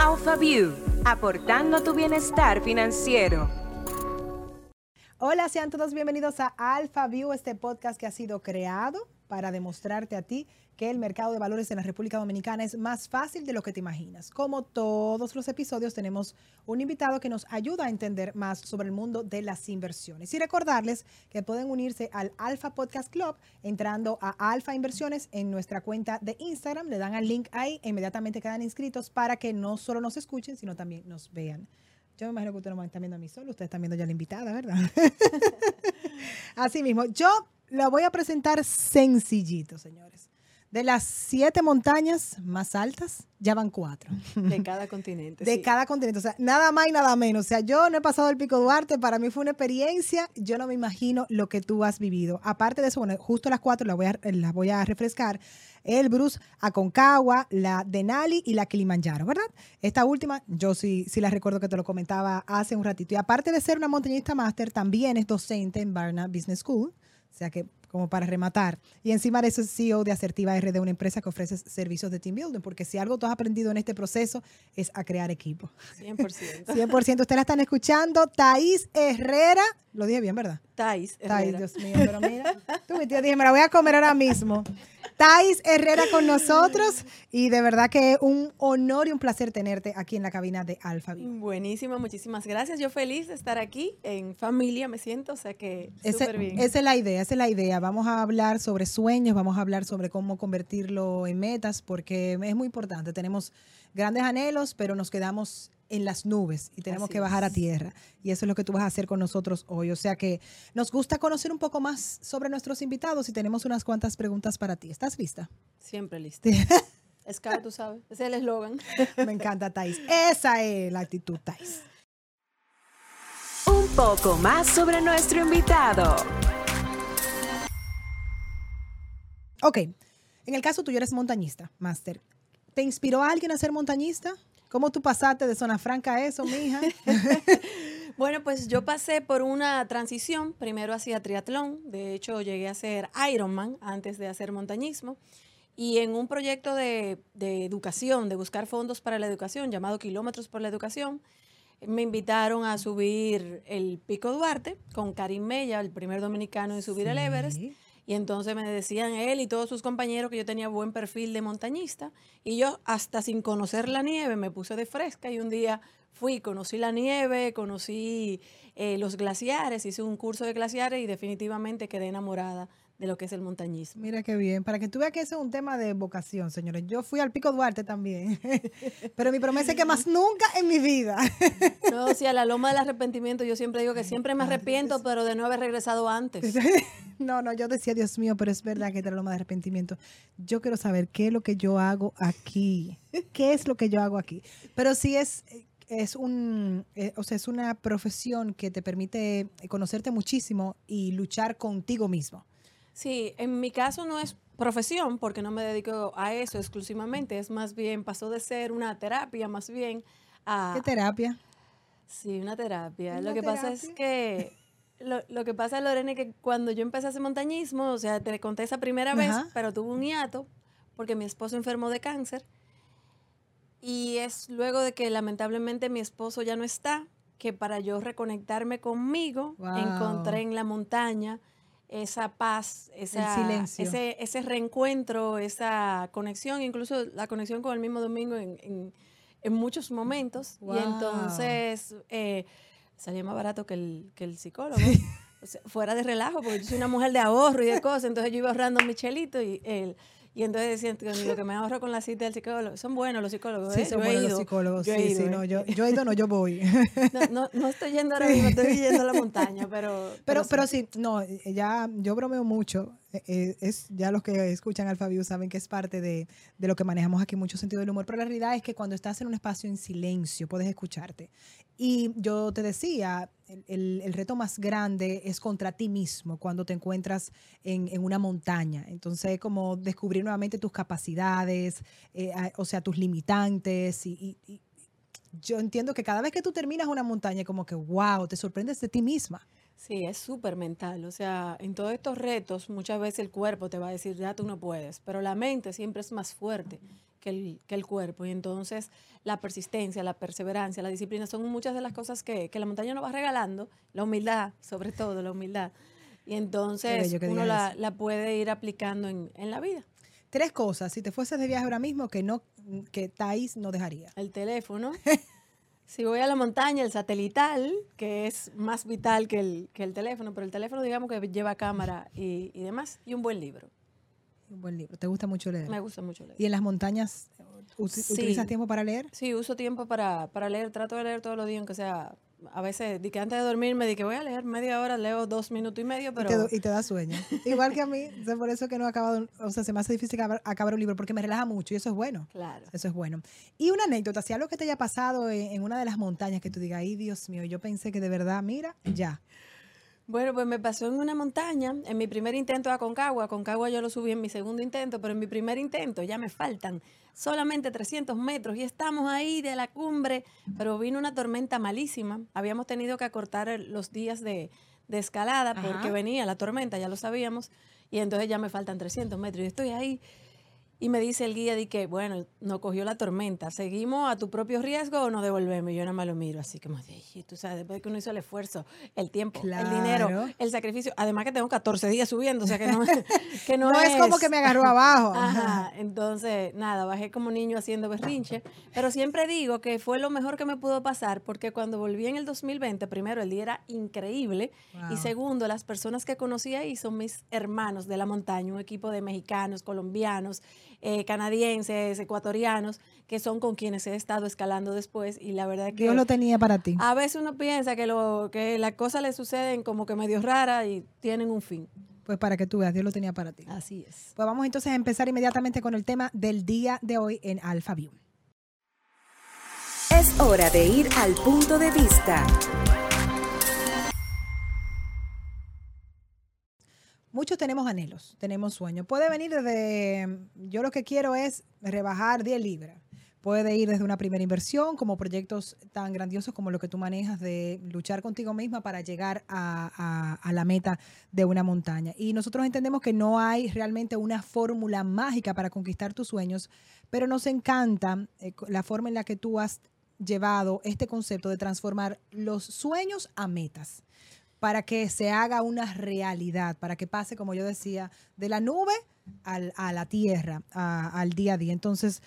AlphaView, aportando tu bienestar financiero. Hola, sean todos bienvenidos a AlphaView, este podcast que ha sido creado para demostrarte a ti que el mercado de valores en la República Dominicana es más fácil de lo que te imaginas. Como todos los episodios, tenemos un invitado que nos ayuda a entender más sobre el mundo de las inversiones. Y recordarles que pueden unirse al Alpha Podcast Club entrando a Alpha Inversiones en nuestra cuenta de Instagram. Le dan al link ahí inmediatamente quedan inscritos para que no solo nos escuchen, sino también nos vean. Yo me imagino que ustedes no están viendo a mí solo, ustedes están viendo ya la invitada, ¿verdad? Así mismo, yo la voy a presentar sencillito, señores. De las siete montañas más altas, ya van cuatro. De cada continente. De cada continente. O sea, nada más y nada menos. O sea, yo no he pasado el Pico Duarte, para mí fue una experiencia. Yo no me imagino lo que tú has vivido. Aparte de eso, bueno, justo las cuatro las voy a, las voy a refrescar. El Bruce Aconcagua, la Denali y la Kilimanjaro, ¿verdad? Esta última, yo sí, sí la recuerdo que te lo comentaba hace un ratito. Y aparte de ser una montañista máster, también es docente en Barna Business School. O sea que como para rematar. Y encima de eso es CEO de Asertiva RD, una empresa que ofrece servicios de team building, porque si algo tú has aprendido en este proceso es a crear equipo. 100%. 100%. Ustedes la están escuchando. Thais Herrera, lo dije bien, ¿verdad? Thais Herrera. Dios mío, pero mira, tú mi tía dije, me la voy a comer ahora mismo. Thais Herrera con nosotros y de verdad que un honor y un placer tenerte aquí en la cabina de Alfa Buenísimo, muchísimas gracias. Yo feliz de estar aquí en familia, me siento, o sea que súper bien. Esa es la idea, esa es la idea. Vamos a hablar sobre sueños, vamos a hablar sobre cómo convertirlo en metas, porque es muy importante. Tenemos grandes anhelos, pero nos quedamos en las nubes y tenemos que bajar a tierra. Y eso es lo que tú vas a hacer con nosotros hoy. O sea que nos gusta conocer un poco más sobre nuestros invitados y tenemos unas cuantas preguntas para ti. ¿Estás lista? Siempre lista. es cara, tú sabes. Ese es el eslogan. Me encanta, Thais. Esa es la actitud, Thais. Un poco más sobre nuestro invitado. Ok. En el caso tuyo eres montañista, máster. ¿Te inspiró a alguien a ser montañista? ¿Cómo tú pasaste de zona franca a eso, mija? bueno, pues yo pasé por una transición. Primero hacía triatlón. De hecho, llegué a ser Ironman antes de hacer montañismo. Y en un proyecto de, educación, de buscar fondos para la educación, llamado Kilómetros por la Educación, me invitaron a subir el Pico Duarte con Karim Mella, el primer dominicano en subir el Everest. Y entonces me decían él y todos sus compañeros que yo tenía buen perfil de montañista. Y yo, hasta sin conocer la nieve, me puse de fresca y un día fui, conocí la nieve, conocí eh, los glaciares, hice un curso de glaciares y definitivamente quedé enamorada de lo que es el montañismo. Mira qué bien, para que tú veas que eso es un tema de vocación, señores. Yo fui al Pico Duarte también, pero mi promesa es que más nunca en mi vida. no, sí, a la loma del arrepentimiento yo siempre digo que siempre me arrepiento, pero de no haber regresado antes. no, no, yo decía, Dios mío, pero es verdad que es la loma de arrepentimiento. Yo quiero saber qué es lo que yo hago aquí. ¿Qué es lo que yo hago aquí? Pero sí es es un, eh, o sea, es una profesión que te permite conocerte muchísimo y luchar contigo mismo. Sí, en mi caso no es profesión porque no me dedico a eso exclusivamente, es más bien, pasó de ser una terapia más bien a... ¿Qué terapia? Sí, una terapia. lo que pasa es que... Lo, que pasa, Lorena, es que cuando yo empecé a hacer montañismo, o sea, te conté esa primera vez, pero tuve un hiato porque mi esposo enfermó de cáncer. Y es luego de que lamentablemente mi esposo ya no está, que para yo reconectarme conmigo, encontré en la montaña esa paz, esa, Ese, ese reencuentro, esa conexión, incluso la conexión con el mismo domingo en, muchos momentos. Y entonces eh, salía más barato que el, que el psicólogo. fuera de relajo, porque yo soy una mujer de ahorro y de cosas, entonces yo iba ahorrando mi chelito y el y entonces decían lo que me ahorro con la cita del psicólogo, son buenos los psicólogos. Sí, ¿eh? son buenos los psicólogos. sí, sí, no, ¿eh? yo, yo he ido, no, yo voy. No, no, estoy yendo ahora mismo, estoy yendo a la montaña, pero. Pero, pero, sí. no, ya yo bromeo mucho. Eh, es ya los que escuchan Alphaview saben que es parte de, de, lo que manejamos aquí, mucho sentido del humor. Pero la realidad es que cuando estás en un espacio en silencio, puedes escucharte. Y yo te decía, el, el, reto más grande es contra ti mismo cuando te encuentras en, en una montaña. Entonces, como descubrir nuevamente tus capacidades, eh, o sea, tus limitantes. Y, yo entiendo que cada vez que tú terminas una montaña, como que, wow, te sorprendes de ti misma. Sí, es súper mental. O sea, en todos estos retos muchas veces el cuerpo te va a decir, ya tú no puedes, pero la mente siempre es más fuerte que el, que el cuerpo. Y entonces la persistencia, la perseverancia, la disciplina son muchas de las cosas que, que la montaña nos va regalando, la humildad, sobre todo la humildad. Y entonces uno la, la, puede ir aplicando en, en la vida. Tres cosas, si te fueses de viaje ahora mismo, que no que Thais no dejaría. El teléfono. Si voy a la montaña, el satelital, que es más vital que el, que el teléfono, pero el teléfono digamos que lleva cámara y, y demás, y un buen libro. Un buen libro. ¿Te gusta mucho leer? Me gusta mucho leer. ¿Y en las montañas utilizas tiempo para leer? Sí, uso tiempo para, para leer. Trato de leer todos los días, aunque sea a veces, di que antes de dormir me di que voy a leer media hora, leo dos minutos y medio, pero... Y te, da sueño. Igual que a mí, por eso que no he acabado, o sea, se me hace difícil acabar, un libro, porque me relaja mucho y eso es bueno. Claro. Eso es bueno. Y una anécdota, si algo que te haya pasado en, una de las montañas que tú digas, ay Dios mío, yo pensé que de verdad, mira, ya. Bueno, pues me pasó en una montaña, en mi primer intento a Concagua. Concagua yo lo subí en mi segundo intento, pero en mi primer intento ya me faltan solamente 300 metros y estamos ahí de la cumbre, pero vino una tormenta malísima. Habíamos tenido que acortar los días de, escalada porque venía la tormenta, ya lo sabíamos, y entonces ya me faltan 300 metros y estoy ahí y me dice el guía de que, bueno, no cogió la tormenta, ¿seguimos a tu propio riesgo o nos devolvemos? Y yo nada más lo miro, así como, tú sabes, después de que uno hizo el esfuerzo, el tiempo, el dinero, el sacrificio, además que tengo 14 días subiendo, o sea que no, que no, no es, como que me agarró abajo. Ajá, entonces, nada, bajé como niño haciendo berrinche, pero siempre digo que fue lo mejor que me pudo pasar, porque cuando volví en el 2020, primero, el día era increíble, y segundo, las personas que conocí ahí son mis hermanos de la montaña, un equipo de mexicanos, colombianos, eh, canadienses, ecuatorianos, que son con quienes he estado escalando después y la verdad que... Dios lo tenía para ti. A veces uno piensa que, lo, que las cosas le suceden como que medio raras y tienen un fin. Pues para que tú veas, Dios lo tenía para ti. Así es. Pues vamos entonces a empezar inmediatamente con el tema del día de hoy en Alpha View. Es hora de ir al punto de vista. Muchos tenemos anhelos, tenemos sueños. Puede venir desde, yo lo que quiero es rebajar 10 libras. Puede ir desde una primera inversión, como proyectos tan grandiosos como lo que tú manejas de luchar contigo misma para llegar a, la meta de una montaña. Y nosotros entendemos que no hay realmente una fórmula mágica para conquistar tus sueños, pero nos encanta eh, la forma en la que tú has llevado este concepto de transformar los sueños a metas para que se haga una realidad, para que pase, como yo decía, de la nube a la tierra, al día a día. Entonces,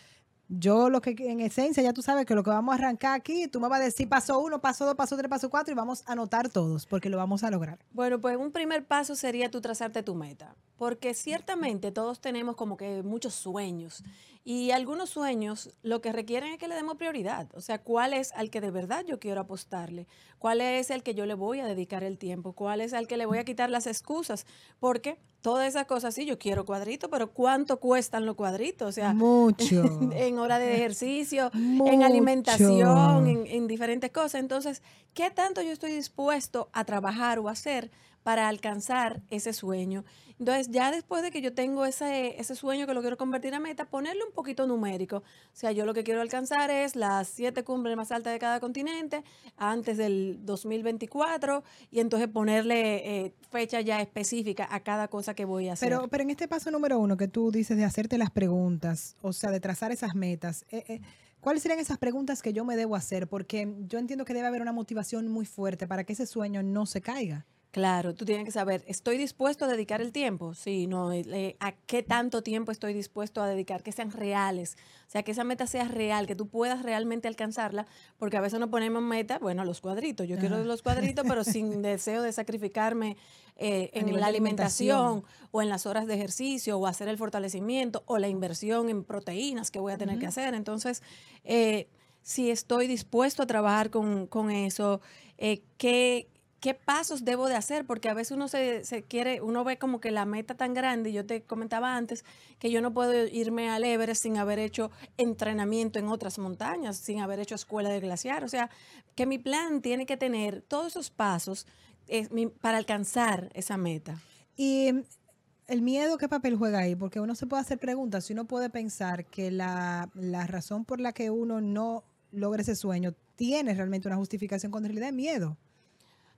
yo lo que en esencia, ya tú sabes que lo que vamos a arrancar aquí, tú me vas a decir paso uno, paso dos, paso tres, paso cuatro y vamos a anotar todos porque lo vamos a lograr. Bueno, pues un primer paso sería tú trazarte tu meta, porque ciertamente todos tenemos como que muchos sueños y algunos sueños lo que requieren es que le demos prioridad. O sea, ¿cuál es al que de verdad yo quiero apostarle? ¿Cuál es el que yo le voy a dedicar el tiempo? ¿Cuál es al que le voy a quitar las excusas? Porque todas esas cosas, sí, yo quiero cuadritos, pero ¿cuánto cuestan los cuadritos? O sea, mucho. en hora de ejercicio, en alimentación, en, en diferentes cosas. Entonces, ¿qué tanto yo estoy dispuesto a trabajar o hacer para alcanzar ese sueño? Entonces, ya después de que yo tengo ese, ese sueño que lo quiero convertir a meta, ponerle un poquito numérico. O sea, yo lo que quiero alcanzar es las siete cumbres más altas de cada continente antes del 2024 y entonces ponerle eh, fecha ya específica a cada cosa que voy a hacer. Pero, pero en este paso número uno que tú dices de hacerte las preguntas, o sea, de trazar esas metas, eh, eh, ¿Cuáles serían esas preguntas que yo me debo hacer? Porque yo entiendo que debe haber una motivación muy fuerte para que ese sueño no se caiga. Claro, tú tienes que saber, ¿estoy dispuesto a dedicar el tiempo? Sí, no, eh, ¿a qué tanto tiempo estoy dispuesto a dedicar? Que sean reales, o sea, que esa meta sea real, que tú puedas realmente alcanzarla, porque a veces nos ponemos meta, bueno, los cuadritos, yo quiero los cuadritos, pero sin deseo de sacrificarme eh, en la alimentación, o en las horas de ejercicio o hacer el fortalecimiento o la inversión en proteínas que voy a tener que hacer. Entonces, eh, si estoy dispuesto a trabajar con, con eso, ¿qué qué pasos debo de hacer, porque a veces uno se, quiere, uno ve como que la meta tan grande, yo te comentaba antes que yo no puedo irme al Everest sin haber hecho entrenamiento en otras montañas, sin haber hecho escuela de glaciar, o sea, que mi plan tiene que tener todos esos pasos eh, para alcanzar esa meta. Y el miedo, ¿qué papel juega ahí? Porque uno se puede hacer preguntas, si uno puede pensar que la, la razón por la que uno no logra ese sueño tiene realmente una justificación con realidad de miedo.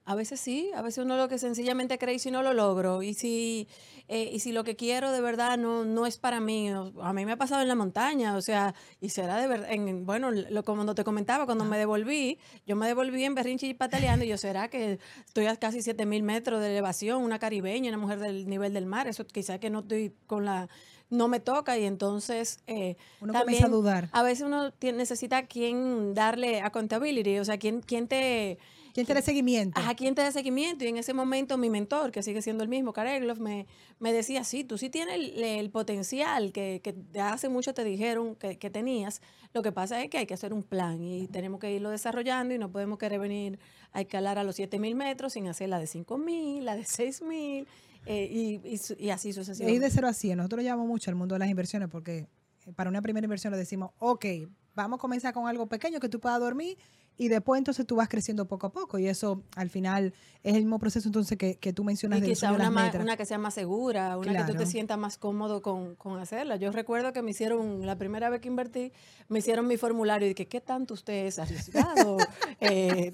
A veces sí, a veces uno lo que sencillamente cree y si no lo logro. Y si, eh, y si lo que quiero de verdad no, no es para mí. A mí me ha pasado en la montaña, o sea, y será de verdad, en, bueno, lo, como te comentaba, cuando me devolví, yo me devolví en Berrinchi y Pataleando y yo será que estoy a casi 7000 metros de elevación, una caribeña, una mujer del nivel del mar, eso quizás que no estoy con la no me toca y entonces eh, uno comienza a dudar. A veces uno necesita quien darle accountability, o sea, quien, quien te ¿Quién te da seguimiento? ¿A ¿quién te da seguimiento? Y en ese momento mi mentor, que sigue siendo el mismo, Kareglov, me, me decía, sí, tú sí tienes el, potencial que, que, hace mucho te dijeron que, que, tenías. Lo que pasa es que hay que hacer un plan y tenemos que irlo desarrollando y no podemos querer venir a escalar a los 7.000 metros sin hacer la de 5.000, la de 6.000 eh, y, y, y, así sucesivamente. Y de 0 a 100. Nosotros lo llamamos mucho al mundo de las inversiones porque eh, para una primera inversión le decimos, ok, vamos a comenzar con algo pequeño que tú puedas dormir y después entonces tú vas creciendo poco a poco y eso al final es el mismo proceso entonces que, que tú mencionas. Y quizá una, una que sea más segura, una que tú te sientas más cómodo con, con, hacerla. Yo recuerdo que me hicieron, la primera vez que invertí, me hicieron mi formulario y dije, ¿qué tanto usted es arriesgado? eh,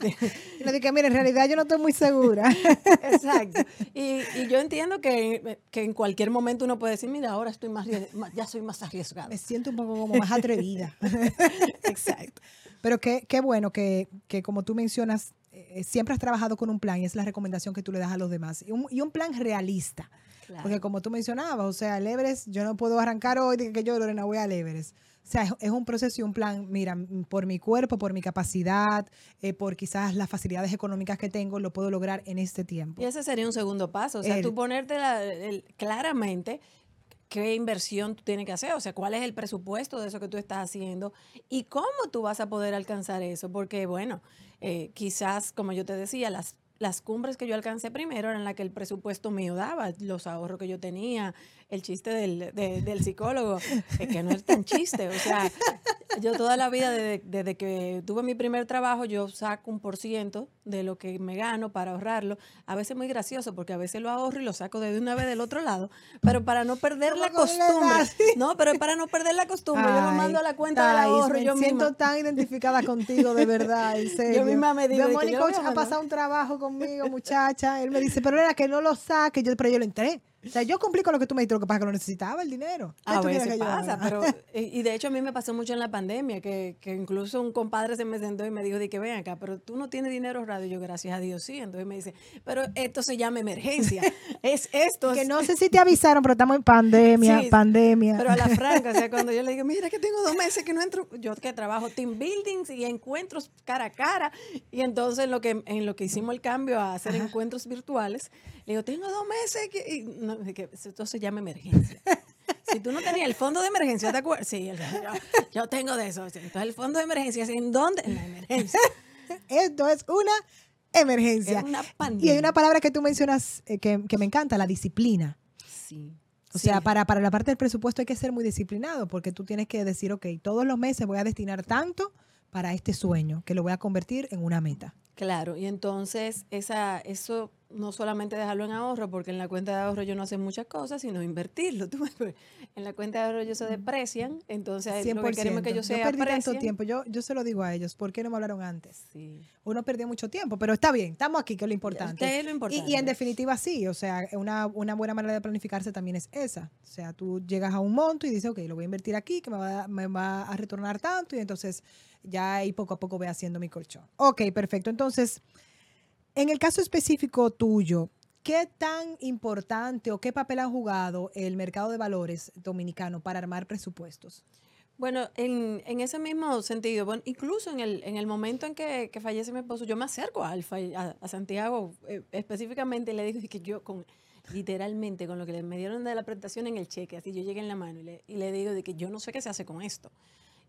y le dije, mire, en realidad yo no estoy muy segura. Exacto. Y, y, yo entiendo que, que, en cualquier momento uno puede decir, mira, ahora estoy más, ya soy más arriesgado. Me siento un poco como más atrevida. Exacto. Pero qué, qué bueno que, que, como tú mencionas, eh, siempre has trabajado con un plan y es la recomendación que tú le das a los demás. Y un, y un plan realista. Porque como tú mencionabas, o sea, el Everest, yo no puedo arrancar hoy de que yo, Lorena, voy al Everest. O sea, es, un proceso y un plan, mira, por mi cuerpo, por mi capacidad, eh, por quizás las facilidades económicas que tengo, lo puedo lograr en este tiempo. Y ese sería un segundo paso, o sea, tú ponerte claramente qué inversión tú tienes que hacer, o sea, cuál es el presupuesto de eso que tú estás haciendo y cómo tú vas a poder alcanzar eso, porque bueno, eh, quizás, como yo te decía, las, las cumbres que yo alcancé primero eran las que el presupuesto mío daba, los ahorros que yo tenía, el chiste del, del psicólogo, que no es tan chiste, o sea, yo toda la vida, desde, que tuve mi primer trabajo, yo saco un por ciento de lo que me gano para ahorrarlo. A veces muy gracioso, porque a veces lo ahorro y lo saco de una vez del otro lado, pero para no perder la costumbre. No, pero para no perder la costumbre, yo lo mando a la cuenta del ahorro. Me yo siento tan identificada contigo, de verdad, en serio. Yo misma me digo. Mónica ha pasado un trabajo conmigo, muchacha. Él me dice, pero era que no lo saque. Yo, pero yo lo entré. O sea, yo cumplí con lo que tú me dijiste, lo que pasa es que lo necesitaba el dinero. A veces pasa, pero, y de hecho a mí me pasó mucho en la pandemia, que, que incluso un compadre se me sentó y me dijo, de que ven acá, pero tú no tienes dinero radio. Yo, gracias a Dios, sí. Entonces me dice, pero esto se llama emergencia. es esto. Que no sé si te avisaron, pero estamos en pandemia, pandemia. Pero a la franca, o sea, cuando yo le digo, mira que tengo dos meses que no entro, yo que trabajo team buildings y encuentros cara a cara, y entonces en lo que, en lo que hicimos el cambio a hacer encuentros virtuales, le digo, tengo dos meses que, no, esto se llama emergencia. Si tú no tenías el fondo de emergencia, ¿te acuerdas? Sí, yo, tengo de eso. Entonces, el fondo de emergencia, ¿en dónde? En la emergencia. Esto es una emergencia. una y hay una palabra que tú mencionas eh, que, que, me encanta, la disciplina. Sí. O sea, para, para la parte del presupuesto hay que ser muy disciplinado porque tú tienes que decir, ok, todos los meses voy a destinar tanto para este sueño, que lo voy a convertir en una meta. Claro, y entonces esa, eso no solamente dejarlo en ahorro, porque en la cuenta de ahorro yo no sé muchas cosas, sino invertirlo. en la cuenta de ahorro ellos se deprecian, entonces lo que queremos que ellos se Yo perdí tanto tiempo, yo, yo se lo digo a ellos, ¿por qué no me hablaron antes? Uno perdió mucho tiempo, pero está bien, estamos aquí, que es lo importante. Es lo importante. Y, y, en definitiva sí, o sea, una, una buena manera de planificarse también es esa. O sea, tú llegas a un monto y dices, ok, lo voy a invertir aquí, que me va, me va a retornar tanto, y entonces ya ahí poco a poco voy haciendo mi colchón. Ok, perfecto. Entonces, en el caso específico tuyo, ¿qué tan importante o qué papel ha jugado el mercado de valores dominicano para armar presupuestos? Bueno, en, ese mismo sentido, bueno, incluso en el, en el momento en que, fallece mi esposo, yo me acerco a a, Santiago eh, específicamente, y le digo que yo con literalmente con lo que me dieron de la presentación en el cheque, así yo llegué en la mano y le, y le digo de que yo no sé qué se hace con esto.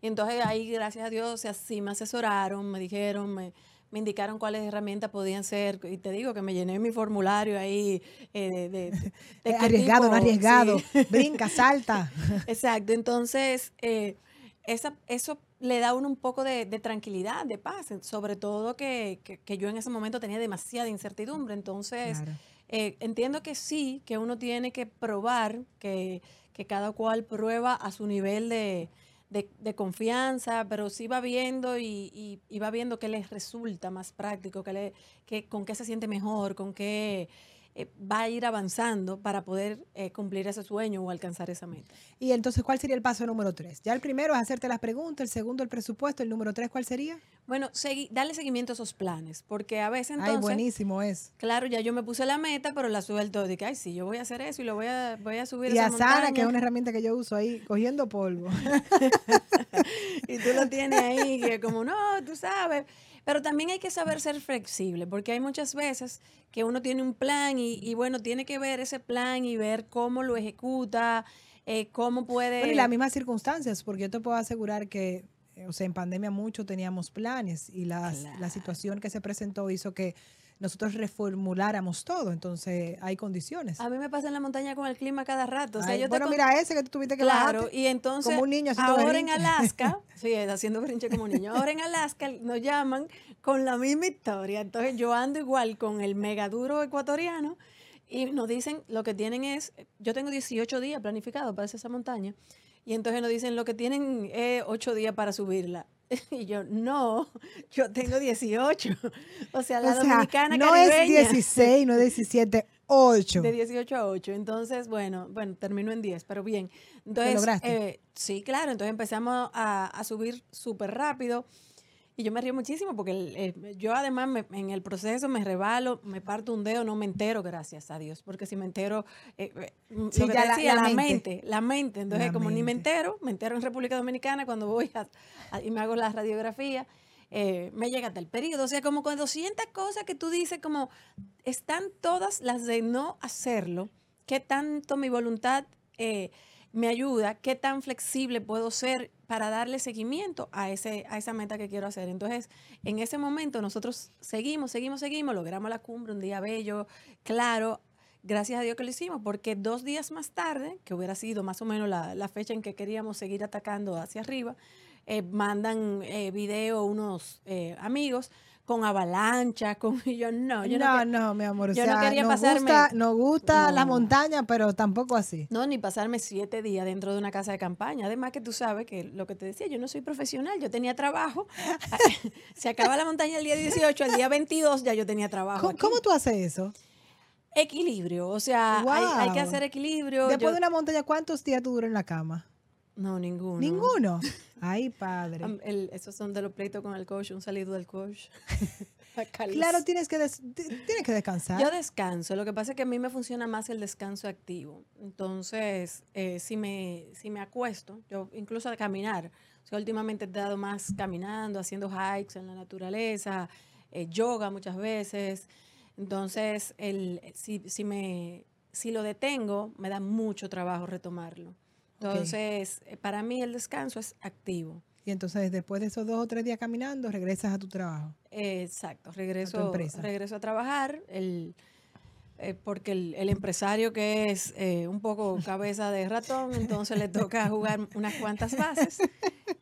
Y entonces ahí, gracias a Dios, así me asesoraron, me dijeron, me, me indicaron cuáles herramientas podían ser. Y te digo que me llené mi formulario ahí eh, de, arriesgado, no arriesgado, brinca, salta. Exacto. Entonces, eh, esa, eso le da uno un poco de, tranquilidad, de paz, sobre todo que, yo en ese momento tenía demasiada incertidumbre. Entonces, eh, entiendo que sí, que uno tiene que probar, que, que cada cual prueba a su nivel de, de, confianza, pero sí va viendo y, y, va viendo qué les resulta más práctico, qué le, qué, con qué se siente mejor, con qué eh, va a ir avanzando para poder eh, cumplir ese sueño o alcanzar esa meta. Y entonces, ¿cuál sería el paso número tres? Ya el primero es hacerte las preguntas, el segundo el presupuesto, el número tres, ¿cuál sería? Bueno, darle seguimiento a esos planes, porque a veces entonces... Ay, buenísimo es. Claro, ya yo me puse la meta, pero la suelto de que, ay, sí, yo voy a hacer eso y lo voy a, voy a subir Y a Sara, que es una herramienta que yo uso ahí, cogiendo polvo. y tú lo tienes ahí, que como, no, tú sabes... Pero también hay que saber ser flexible, porque hay muchas veces que uno tiene un plan y, bueno, tiene que ver ese plan y ver cómo lo ejecuta, eh, cómo puede... Bueno, y las mismas circunstancias, porque yo te puedo asegurar que, eh, o sea, en pandemia mucho teníamos planes y las, la situación que se presentó hizo que nosotros reformuláramos todo. Entonces, hay condiciones. A mí me pasa en la montaña con el clima cada rato. bueno, mira ese que tú tuviste que Claro, y entonces, como un niño ahora en Alaska, sí, haciendo brinche como un niño, ahora en Alaska nos llaman con la misma historia. Entonces, yo ando igual con el megaduro ecuatoriano y nos dicen, lo que tienen es, yo tengo 18 días planificados para hacer esa montaña. Y entonces nos dicen, lo que tienen es 8 días para subirla. Y yo, no, yo tengo 18. O sea, la dominicana no es 16, no es 17, 8. De 18 a 8. Entonces, bueno, bueno, termino en 10, pero bien. Entonces, eh, sí, claro, entonces empezamos a, a subir súper rápido. Y yo me río muchísimo porque eh, yo además en el proceso me rebalo, me parto un dedo, no me entero, gracias a Dios, porque si me entero, eh, eh mm, sí, ya decía, la, mente. la mente. Entonces, como ni me entero, me entero en República Dominicana cuando voy y me hago la radiografía, eh, me llega hasta el periodo. O sea, como con 200 cosas que tú dices, como están todas las de no hacerlo, qué tanto mi voluntad me ayuda, qué tan flexible puedo ser para darle seguimiento a, ese, a esa meta que quiero hacer. Entonces, en ese momento nosotros seguimos, seguimos, seguimos, logramos la cumbre, un día bello, claro, gracias a Dios que lo hicimos, porque dos días más tarde, que hubiera sido más o menos la, fecha en que queríamos seguir atacando hacia arriba, eh, mandan eh, video unos eh, amigos con avalancha, con y yo no, yo no, no, mi amor, yo no quería nos pasarme, gusta, nos gusta la montaña, pero tampoco así. No, ni pasarme siete días dentro de una casa de campaña. Además que tú sabes que lo que te decía, yo no soy profesional, yo tenía trabajo. Se acaba la montaña el día 18, el día 22 ya yo tenía trabajo. ¿Cómo, tú haces eso? Equilibrio, o sea, hay, que hacer equilibrio. Después de una montaña, ¿cuántos días tú duras en la cama? No, ninguno. ¿Ninguno? Ay, padre. esos son de los pleitos con el coach, un salido del coach. claro, tienes que, tienes que descansar. Yo descanso. Lo que pasa es que a mí me funciona más el descanso activo. Entonces, eh, si, me, si me acuesto, yo incluso a caminar, o sea, últimamente he dado más caminando, haciendo hikes en la naturaleza, eh, yoga muchas veces. Entonces, el, si, si, me, si lo detengo, me da mucho trabajo retomarlo. Entonces, eh, para mí el descanso es activo. Y entonces después de esos dos o tres días caminando, regresas a tu trabajo. exacto, regreso, regreso a trabajar. El, eh, porque el, empresario que es eh, un poco cabeza de ratón, entonces le toca jugar unas cuantas bases.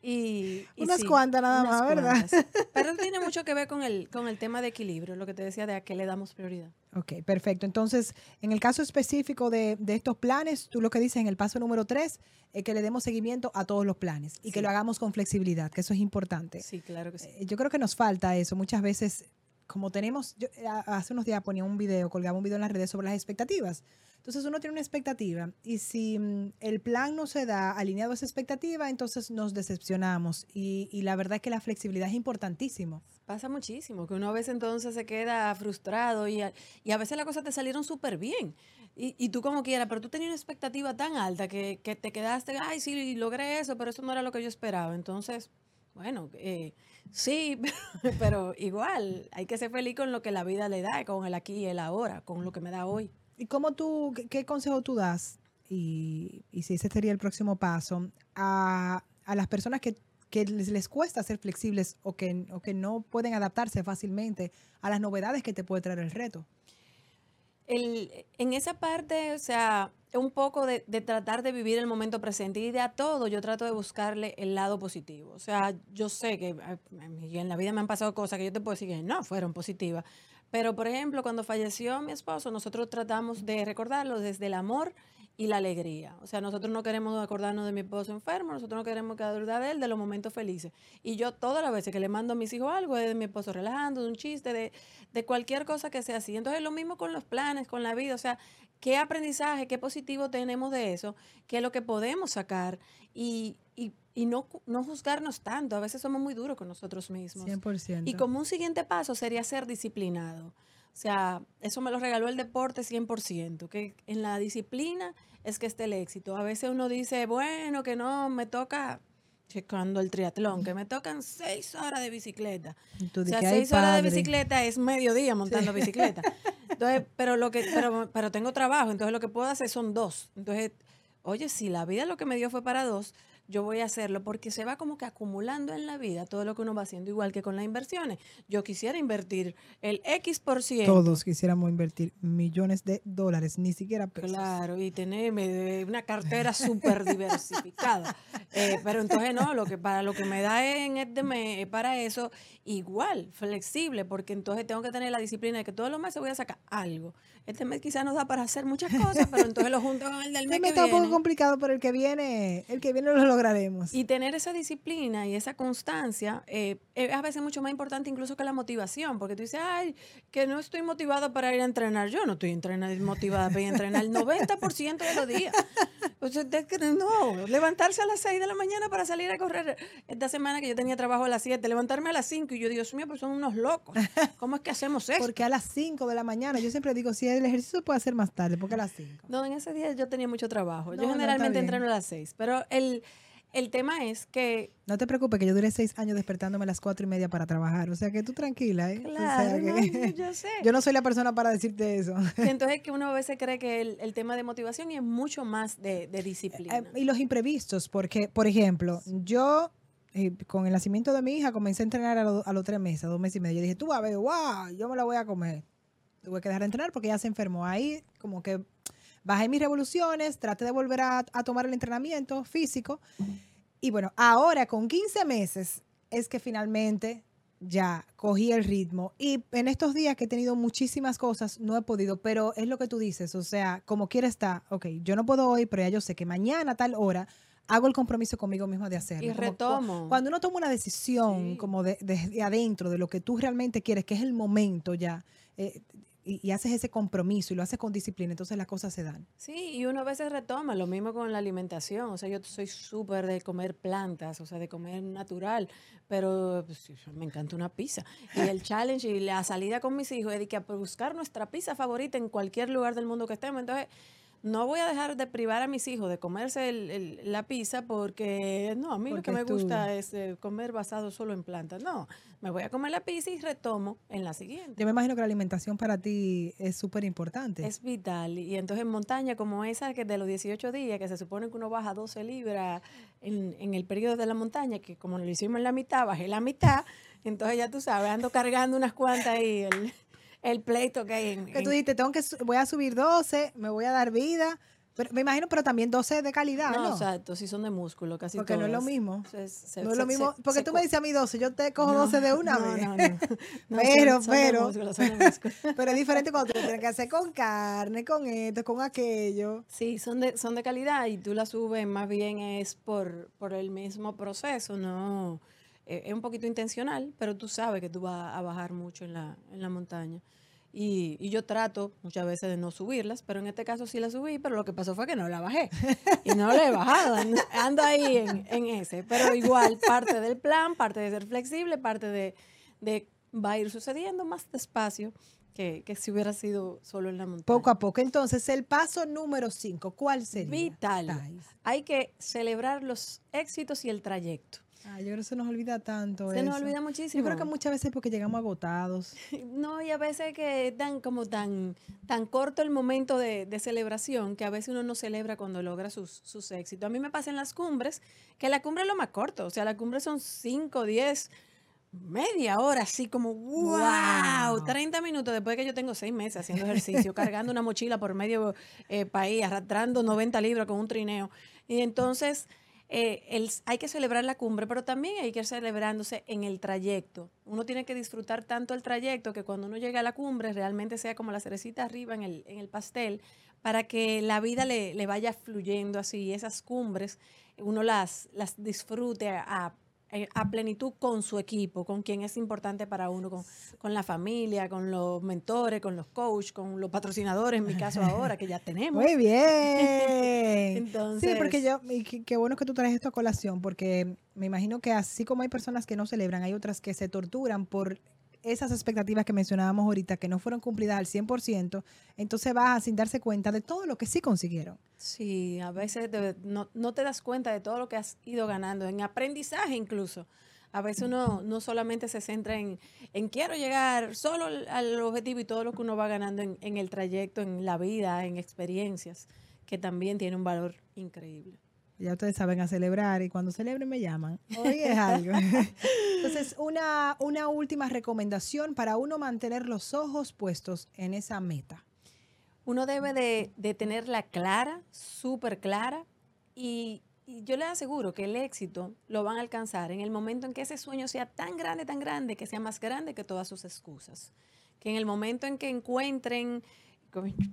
Y, unas cuantas nada más, ¿verdad? Pero tiene mucho que ver con el, con el tema de equilibrio, lo que te decía de a qué le damos prioridad. Ok, perfecto. Entonces, en el caso específico de, estos planes, tú lo que dices en el paso número tres es que le demos seguimiento a todos los planes y que lo hagamos con flexibilidad, que eso es importante. Sí, claro que sí. Eh, yo creo que nos falta eso. Muchas veces como tenemos, yo eh, hace unos días ponía un video, colgaba un video en las redes sobre las expectativas. Entonces uno tiene una expectativa y si mm, el plan no se da alineado a esa expectativa, entonces nos decepcionamos. Y, y, la verdad es que la flexibilidad es importantísimo. Pasa muchísimo, que uno a veces entonces se queda frustrado y a, y a veces las cosas te salieron súper bien. Y, y, tú como quieras, pero tú tenías una expectativa tan alta que, que te quedaste, ay, sí, logré eso, pero eso no era lo que yo esperaba. Entonces, bueno, eh, sí, pero igual hay que ser feliz con lo que la vida le da, con el aquí y el ahora, con lo que me da hoy. ¿Y cómo tú, qué, consejo tú das, y, si ese sería el próximo paso, a, las personas que, les, les, cuesta ser flexibles o que, o que no pueden adaptarse fácilmente a las novedades que te puede traer el reto? El, en esa parte, o sea, un poco de, tratar de vivir el momento presente y de a todo yo trato de buscarle el lado positivo. O sea, yo sé que en la vida me han pasado cosas que yo te puedo decir que no fueron positivas, pero por ejemplo, cuando falleció mi esposo, nosotros tratamos de recordarlo desde el amor y la alegría. O sea, nosotros no queremos acordarnos de mi esposo enfermo, nosotros no queremos acordar de él, de los momentos felices. Y yo todas las veces que le mando a mis hijos algo es de mi esposo relajando, de un chiste, de, de cualquier cosa que sea así. Entonces, lo mismo con los planes, con la vida. O sea, qué aprendizaje, qué positivo tenemos de eso, qué es lo que podemos sacar y, y, y no, no juzgarnos tanto. A veces somos muy duros con nosotros mismos. 100%. Y como un siguiente paso sería ser disciplinado. O sea, eso me lo regaló el deporte 100%, que en la disciplina es que esté el éxito. A veces uno dice, bueno, que no, me toca, checando el triatlón, que me tocan seis horas de bicicleta. O sea, seis horas de bicicleta es mediodía montando bicicleta. Entonces, pero lo que, pero, pero tengo trabajo, entonces lo que puedo hacer son dos. Entonces, oye, si la vida lo que me dio fue para dos, yo voy a hacerlo porque se va como que acumulando en la vida todo lo que uno va haciendo, igual que con las inversiones. Yo quisiera invertir el X por ciento. Todos quisiéramos invertir millones de dólares, ni siquiera pesos. Claro, y tener una cartera súper diversificada. Eh, pero entonces no, lo que para lo que me da en este mes es para eso igual, flexible, porque entonces tengo que tener la disciplina de que todos los meses voy a sacar algo. Este mes quizás nos da para hacer muchas cosas, pero entonces lo junto con el del mes este que está un poco complicado, pero el que viene, el que viene lo lograremos. Y tener esa disciplina y esa constancia eh, es a veces mucho más importante incluso que la motivación, porque tú dices, ay, que no estoy motivada para ir a entrenar. Yo no estoy entrenada, motivada para ir a entrenar el 90% de los días. no, levantarse a las 6 de la mañana para salir a correr esta semana que yo tenía trabajo a las 7, levantarme a las 5 y yo, Dios mío, pues son unos locos. ¿Cómo es que hacemos eso? Porque a las 5 de la mañana, yo siempre digo, si el ejercicio puede hacer más tarde, porque a las 5. No, en ese día yo tenía mucho trabajo. yo generalmente entreno a las 6, pero el, el tema es que... No te preocupes, que yo duré seis años despertándome a las cuatro y media para trabajar. O sea, que tú tranquila, ¿eh? Claro, yo sé. Yo no soy la persona para decirte eso. Entonces, que uno a veces cree que el, tema de motivación es mucho más de, disciplina. Eh, y los imprevistos, porque, por ejemplo, yo eh, con el nacimiento de mi hija comencé a entrenar a, los tres meses, a dos meses y medio. Yo dije, tú vas a ver, wow, yo me la voy a comer. Tuve que dejar de entrenar porque ella se enfermó. Ahí como que bajé mis revoluciones, traté de volver a, tomar el entrenamiento físico. Y bueno, ahora con 15 meses es que finalmente ya cogí el ritmo. Y en estos días que he tenido muchísimas cosas, no he podido, pero es lo que tú dices, o sea, como quiera está, ok, yo no puedo hoy, pero ya yo sé que mañana a tal hora hago el compromiso conmigo mismo de hacerlo. Y retomo. Cuando uno toma una decisión como de, de, adentro, de lo que tú realmente quieres, que es el momento ya, eh, y, haces ese compromiso y lo haces con disciplina, entonces las cosas se dan. Sí, y uno a veces retoma, lo mismo con la alimentación, o sea, yo soy súper de comer plantas, o sea, de comer natural, pero pues, me encanta una pizza. Y el challenge y la salida con mis hijos es de que a buscar nuestra pizza favorita en cualquier lugar del mundo que estemos, entonces no voy a dejar de privar a mis hijos de comerse la pizza porque, no, a mí lo que me gusta es eh, comer basado solo en plantas. No, me voy a comer la pizza y retomo en la siguiente. Yo me imagino que la alimentación para ti es súper importante. Es vital. Y entonces en montaña como esa que de los 18 días, que se supone que uno baja 12 libras en, en el periodo de la montaña, que como lo hicimos en la mitad, bajé la mitad, entonces ya tú sabes, ando cargando unas cuantas ahí. El, el pleito que hay en... Que tú dijiste, tengo que, voy a subir 12, me voy a dar vida. Pero, me imagino, pero también 12 de calidad, ¿no? exacto, sí son de músculo, casi Porque no es lo mismo. no es lo mismo. Porque tú me dices a mí 12, yo te cojo 12 de una vez. pero, pero. pero es diferente cuando tú tienes que hacer con carne, con esto, con aquello. Sí, son de, son de calidad y tú la subes más bien es por, por el mismo proceso, ¿no? Eh, es un poquito intencional, pero tú sabes que tú vas a bajar mucho en la, en la montaña. Y, y, yo trato muchas veces de no subirlas, pero en este caso sí la subí, pero lo que pasó fue que no la bajé. Y no la he bajado, ando ahí en, en ese. Pero igual, parte del plan, parte de ser flexible, parte de, de va a ir sucediendo más despacio que, que, si hubiera sido solo en la montaña. Poco a poco. Entonces, el paso número cinco, ¿cuál sería? Vital. Hay que celebrar los éxitos y el trayecto. Ay, yo creo que se nos olvida tanto. Se nos olvida muchísimo. Yo creo que muchas veces porque llegamos agotados. No, y a veces que es tan, como tan, tan corto el momento de, celebración que a veces uno no celebra cuando logra sus, sus, éxitos. A mí me pasa en las cumbres, que la cumbre es lo más corto. O sea, la cumbre son 5, 10, media hora, así como, wow, 30 minutos después que yo tengo seis meses haciendo ejercicio, cargando una mochila por medio eh, país, arrastrando 90 libras con un trineo. Y entonces eh, hay que celebrar la cumbre, pero también hay que ir celebrándose en el trayecto. Uno tiene que disfrutar tanto el trayecto que cuando uno llega a la cumbre realmente sea como la cerecita arriba en el, en el pastel, para que la vida le, le vaya fluyendo así, esas cumbres uno las, las disfrute a plenitud con su equipo, con quien es importante para uno, con, con, la familia, con los mentores, con los coaches, con los patrocinadores, en mi caso ahora, que ya tenemos. Muy bien. Entonces, sí, porque yo, qué bueno que tú traes esto a colación, porque me imagino que así como hay personas que no celebran, hay otras que se torturan por esas expectativas que mencionábamos ahorita que no fueron cumplidas al 100%, entonces vas sin darse cuenta de todo lo que sí consiguieron. Sí, a veces no, no, te das cuenta de todo lo que has ido ganando, en aprendizaje incluso. A veces uno no solamente se centra en, en quiero llegar solo al, objetivo y todo lo que uno va ganando en, en el trayecto, en la vida, en experiencias, que también tiene un valor increíble. Ya ustedes saben a celebrar y cuando celebren me llaman. Hoy es algo. Entonces, una, una última recomendación para uno mantener los ojos puestos en esa meta. Uno debe de, tenerla clara, súper clara, y, y yo les aseguro que el éxito lo van a alcanzar en el momento en que ese sueño sea tan grande, tan grande, que sea más grande que todas sus excusas. Que en el momento en que encuentren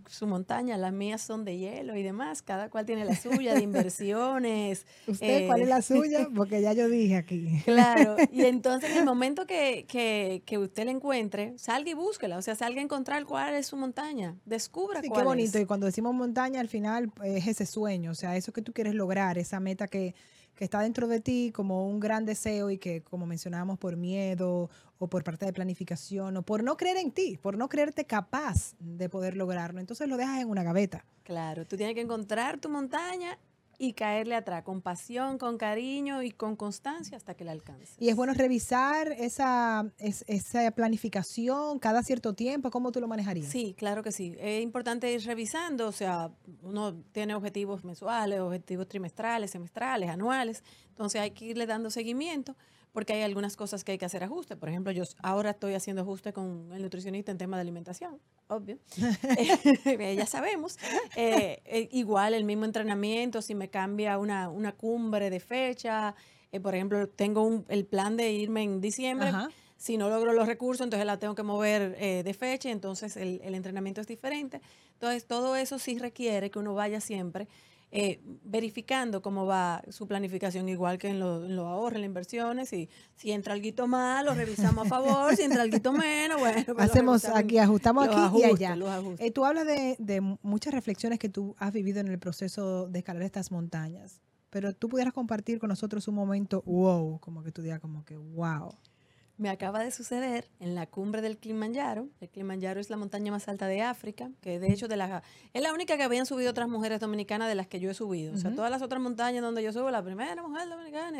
su montaña, las mías son de hielo y demás, cada cual tiene la suya de inversiones. ¿Usted cuál es la eh, suya? Porque ya yo dije aquí. Claro, y entonces en el momento que, que, que, usted la encuentre, salga y búsquela, o sea, salga a encontrar cuál es su montaña, descubra sí, qué bonito, y cuando decimos montaña, al final es ese sueño, o sea, eso que tú quieres lograr, esa meta que que está dentro de ti como un gran deseo y que, como mencionábamos, por miedo o por parte de planificación o por no creer en ti, por no creerte capaz de poder lograrlo, entonces lo dejas en una gaveta. Claro, tú tienes que encontrar tu montaña y caerle atrás con pasión, con cariño y con constancia hasta que la alcance. Y es bueno revisar esa, esa planificación cada cierto tiempo, ¿cómo tú lo manejarías? Sí, claro que sí. Es importante ir revisando, o sea, uno tiene objetivos mensuales, objetivos trimestrales, semestrales, anuales, entonces hay que irle dando seguimiento porque hay algunas cosas que hay que hacer ajuste. Por ejemplo, yo ahora estoy haciendo ajuste con el nutricionista en tema de alimentación, obvio. Eh, ya sabemos. Eh, eh, igual el mismo entrenamiento, si me cambia una, una cumbre de fecha, por ejemplo, tengo el plan de irme en diciembre. Si no logro los recursos, entonces la tengo que mover de fecha, entonces el, el entrenamiento es diferente. Entonces, todo eso sí requiere que uno vaya siempre eh, verificando cómo va su planificación, igual que en los lo ahorros, en las inversiones. Y si entra algo más, lo revisamos a favor, si entra algo menos, bueno. Pues Hacemos aquí, ajustamos aquí y allá. Eh, tú hablas de, de muchas reflexiones que tú has vivido en el proceso de escalar estas montañas, pero tú pudieras compartir con nosotros un momento wow, como que tú digas como que wow me acaba de suceder en la cumbre del Kilimanjaro. El Kilimanjaro es la montaña más alta de África, que de hecho de la, es la única que habían subido otras mujeres dominicanas de las que yo he subido. O sea, todas las otras montañas donde yo subo, la primera mujer dominicana.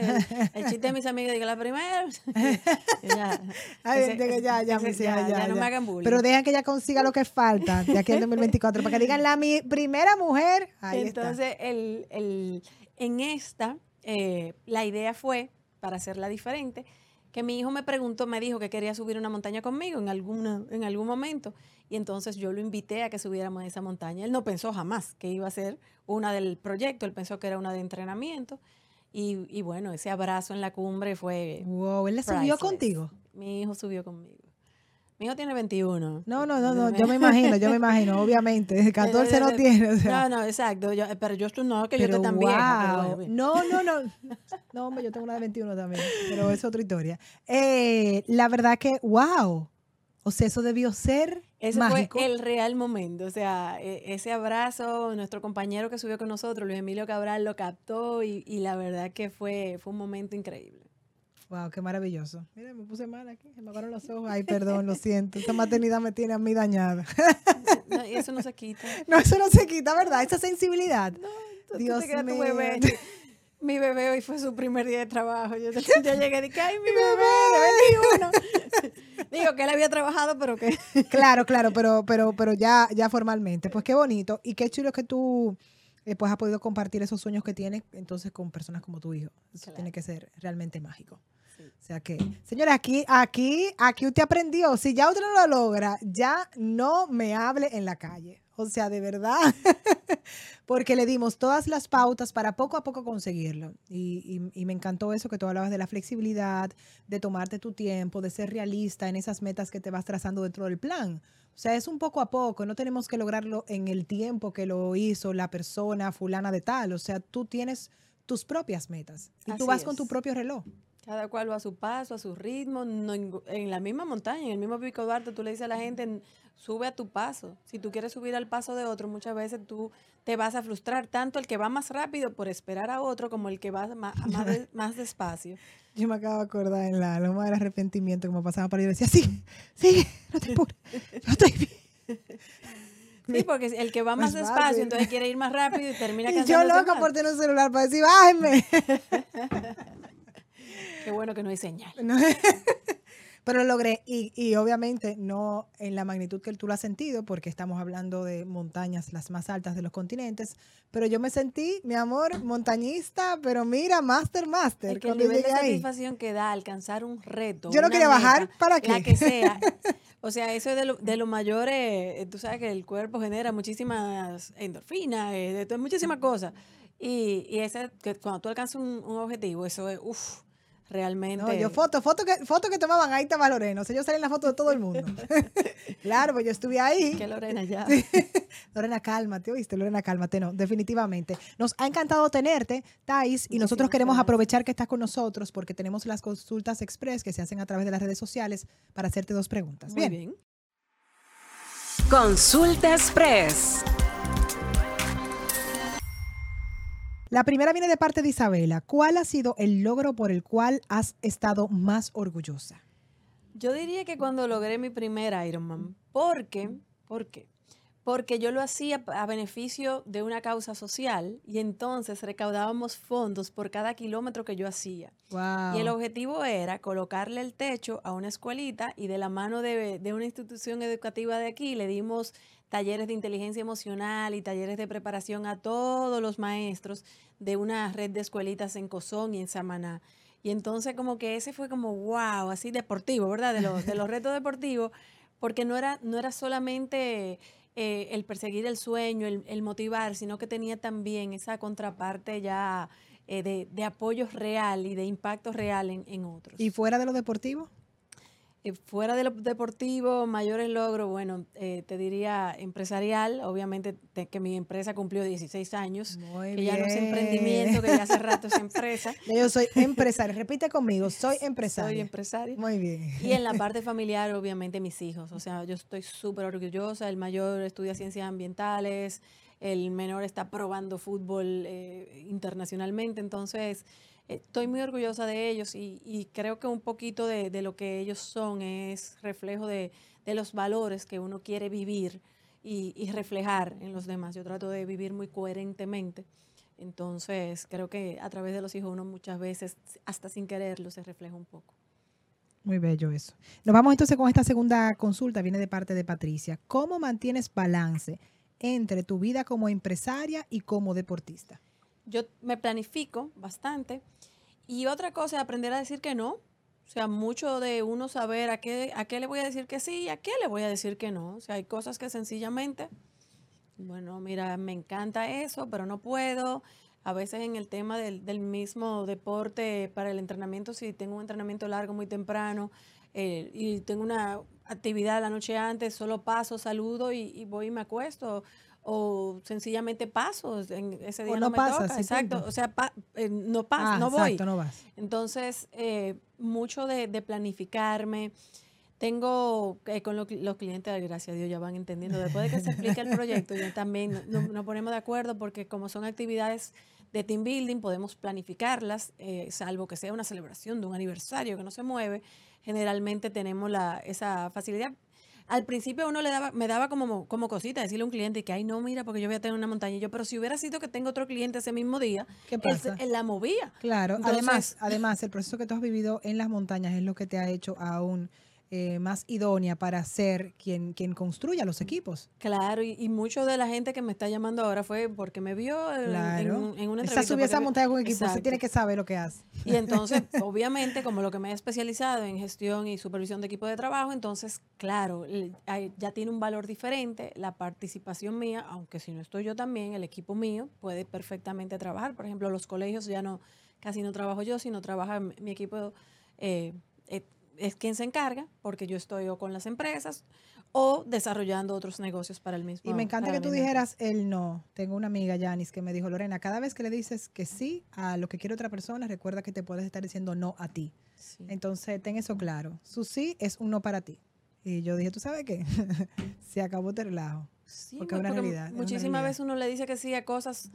El, chiste de mis amigas digo, la primera. ya, ya, ya, no me hagan bullying. Pero dejan que ella consiga lo que falta de aquí en 2024, para que digan la mi primera mujer. Entonces, El, el, en esta, eh, la idea fue, para hacerla diferente, que mi hijo me preguntó, me dijo que quería subir una montaña conmigo en, alguna, en algún momento. Y entonces yo lo invité a que subiéramos a esa montaña. Él no pensó jamás que iba a ser una del proyecto, él pensó que era una de entrenamiento. Y, y bueno, ese abrazo en la cumbre fue... Wow, ¿él le subió contigo? Mi hijo subió conmigo. Mi hijo tiene 21. No, no, no, no, yo me imagino, yo me imagino, obviamente. 14 no tiene. No, no, exacto. pero yo estoy no, que yo estoy también. no, no, no. No, hombre, yo tengo una de 21 también, pero es otra historia. Eh, la verdad que, wow. O sea, eso debió ser Ese mágico. fue el real momento. O sea, e, ese abrazo, nuestro compañero que subió con nosotros, Luis Emilio Cabral, lo captó y, y la verdad que fue, fue un momento increíble. Wow, qué maravilloso. Mira, me puse mal aquí, se me acabaron los ojos. Ay, perdón, lo siento. Esta maternidad me tiene a mí dañada. No, y eso no se quita. No, eso no se quita, ¿verdad? Esa sensibilidad. No, Dios mío. Tu bebé. Mi bebé hoy fue su primer día de trabajo. Yo, yo llegué y dije, ay, mi bebé, de 21. Digo que él había trabajado, pero que... Claro, claro, pero, pero, pero ya, ya formalmente. Pues qué bonito. Y qué chulo que tú eh, pues has podido compartir esos sueños que tienes entonces con personas como tu hijo. Eso tiene que ser realmente mágico. O sea que, señora, aquí, aquí, aquí usted aprendió. Si ya usted no lo logra, ya no me hable en la calle. o sea, de verdad, porque le dimos todas las pautas para poco a poco conseguirlo. Y, y, me encantó eso que tú hablabas de la flexibilidad, de tomarte tu tiempo, de ser realista en esas metas que te vas trazando dentro del plan. O sea, es un poco a poco, no tenemos que lograrlo en el tiempo que lo hizo la persona fulana de tal. O sea, tú tienes tus propias metas y tú vas con tu propio reloj. Cada cual va a su paso, a su ritmo, en, la misma montaña, en el mismo pico Duarte, tú le dices a la gente, sube a tu paso. Si tú quieres subir al paso de otro, muchas veces tú te vas a frustrar, tanto el que va más rápido por esperar a otro como el que va más, más, despacio. Yo me acabo de acordar en la loma del arrepentimiento, como pasaba por ahí, decía, sí, sí, no te apures, yo estoy bien. Sí, porque el que va más, despacio, entonces quiere ir más rápido y termina cansando. Yo loca por tener un celular para decir, bájenme. Qué bueno que no hay señal. Pero lo logré y, y, obviamente no en la magnitud que tú lo has sentido, porque estamos hablando de montañas las más altas de los continentes, pero yo me sentí, mi amor, montañista, pero mira, master, master. El, que el nivel de satisfacción que da alcanzar un reto. Yo no quería bajar, ¿para qué? La que sea. O sea, eso es de lo, de lo mayor, eh, tú sabes que el cuerpo genera muchísimas endorfinas, eh, muchísimas cosas. Y, y ese, que cuando tú alcanzas un, un objetivo, eso es, uff, realmente. No, yo foto, foto que, foto que tomaban ahí estaba Lorena. O sea, yo salí en la foto de todo el mundo. claro, pues yo estuve ahí. Que Lorena ya. Lorena, cálmate, ¿oíste? Lorena, cálmate. No, definitivamente. Nos ha encantado tenerte, Thais, y nosotros queremos aprovechar que estás con nosotros porque tenemos las consultas express que se hacen a través de las redes sociales para hacerte dos preguntas. Muy bien. Consulta express. La primera viene de parte de Isabela. ¿Cuál ha sido el logro por el cual has estado más orgullosa? Yo diría que cuando logré mi primer Ironman. ¿Por qué? ¿Por qué? Porque yo lo hacía a beneficio de una causa social y entonces recaudábamos fondos por cada kilómetro que yo hacía. Y el objetivo era colocarle el techo a una escuelita y de la mano de, de una institución educativa de aquí le dimos talleres de inteligencia emocional y talleres de preparación a todos los maestros de una red de escuelitas en Cozón y en Samaná. Y entonces como que ese fue como, wow, así deportivo, ¿verdad? De los, de los retos deportivos, porque no era, no era solamente eh, el perseguir el sueño, el, motivar, sino que tenía también esa contraparte ya eh, de, de, apoyo real y de impacto real en, en otros. ¿Y fuera de lo deportivo? Eh, fuera de lo deportivo, mayores logros, bueno, eh, te diría empresarial, obviamente que mi empresa cumplió 16 años, que ya no es emprendimiento, que ya hace rato es empresa. Yo soy empresaria, repite conmigo, soy empresaria. Soy empresaria. Muy bien. Y en la parte familiar, obviamente mis hijos, o sea, yo estoy súper orgullosa, el mayor estudia ciencias ambientales, el menor está probando fútbol eh, internacionalmente, entonces estoy muy orgullosa de ellos y, creo que un poquito de, lo que ellos son es reflejo de, los valores que uno quiere vivir y, reflejar en los demás. Yo trato de vivir muy coherentemente. Entonces, creo que a través de los hijos uno muchas veces, hasta sin quererlo, se refleja un poco. Muy bello eso. Nos vamos entonces con esta segunda consulta, viene de parte de Patricia. ¿Cómo mantienes balance entre tu vida como empresaria y como deportista? Yo me planifico bastante. Y otra cosa es aprender a decir que no. O sea, mucho de uno saber a qué, a qué le voy a decir que sí y a qué le voy a decir que no. O sea, hay cosas que sencillamente, bueno, mira, me encanta eso, pero no puedo. A veces en el tema del, mismo deporte para el entrenamiento, si tengo un entrenamiento largo muy temprano eh, y tengo una actividad la noche antes, solo paso, saludo y, y voy y me acuesto o sencillamente paso, en ese día no, me toca, exacto, o sea, eh, no paso, ah, no voy. no vas. Entonces, eh, mucho de, planificarme. Tengo eh, con los clientes, gracias a Dios, ya van entendiendo. Después de que se explique el proyecto, ya también nos, ponemos de acuerdo porque como son actividades de team building, podemos planificarlas, salvo que sea una celebración de un aniversario que no se mueve. Generalmente tenemos la, esa facilidad al principio uno le daba, me daba como, como cosita decirle a un cliente que, ay, no, mira, porque yo voy a tener una montaña. Y yo, pero si hubiera sido que tengo otro cliente ese mismo día, ¿Qué pasa? Él, la movía. Claro, además, además, el proceso que tú has vivido en las montañas es lo que te ha hecho aún eh, más idónea para ser quien, quien construya los equipos. Claro, y, y, mucho de la gente que me está llamando ahora fue porque me vio en, en, una entrevista. Esa subida esa montaña con un equipo, se tiene que saber lo que hace. Y entonces, obviamente, como lo que me he especializado en gestión y supervisión de equipo de trabajo, entonces, claro, ya tiene un valor diferente. La participación mía, aunque si no estoy yo también, el equipo mío puede perfectamente trabajar. Por ejemplo, los colegios ya no, casi no trabajo yo, sino trabaja mi equipo. Eh, eh, es quien se encarga, porque yo estoy o con las empresas o desarrollando otros negocios para el mismo. Y me encanta que tú dijeras el no. Tengo una amiga, Yanis, que me dijo, Lorena, cada vez que le dices que sí a lo que quiere otra persona, recuerda que te puedes estar diciendo no a ti. Entonces, ten eso claro. Su sí es un no para ti. Y yo dije, ¿tú sabes qué? se acabó el relajo. Sí, porque es una realidad. Muchísimas veces uno le dice que sí a cosas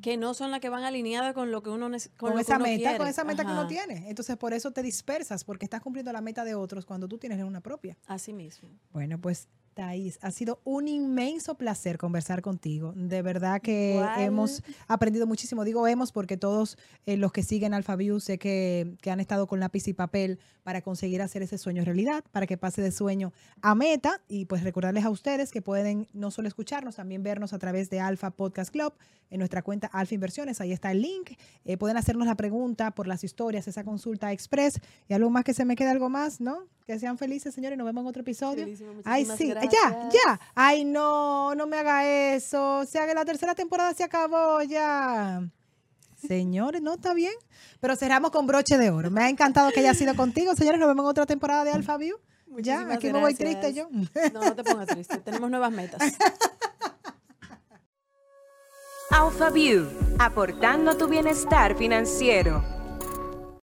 que no son las que van alineadas con lo que uno con, con esa meta, con esa meta que uno tiene. Entonces por eso te dispersas porque estás cumpliendo la meta de otros cuando tú tienes una propia. Así mismo. Bueno, pues Thais, ha sido un inmenso placer conversar contigo. De verdad que hemos aprendido muchísimo. Digo hemos porque todos eh, los que siguen AlphaView sé que, que, han estado con lápiz y papel para conseguir hacer ese sueño realidad, para que pase de sueño a meta. Y pues recordarles a ustedes que pueden no solo escucharnos, también vernos a través de Alfa Podcast Club en nuestra cuenta Alfa Inversiones. Ahí está el link. Eh, pueden hacernos la pregunta por las historias, esa consulta express. Y algo más que se me quede algo más, ¿no? Que sean felices, señores. Nos vemos en otro episodio. Ay, sí. Ya, ya. Ay, no, no me haga eso. O sea, que la tercera temporada se acabó ya. Señores, no está bien. Pero cerramos con broche de oro. Me ha encantado que haya sido contigo. Señores, nos vemos en otra temporada de Alpha View. ya, aquí me voy triste yo. No, no te pongas triste. Tenemos nuevas metas. Alpha View, aportando tu bienestar financiero.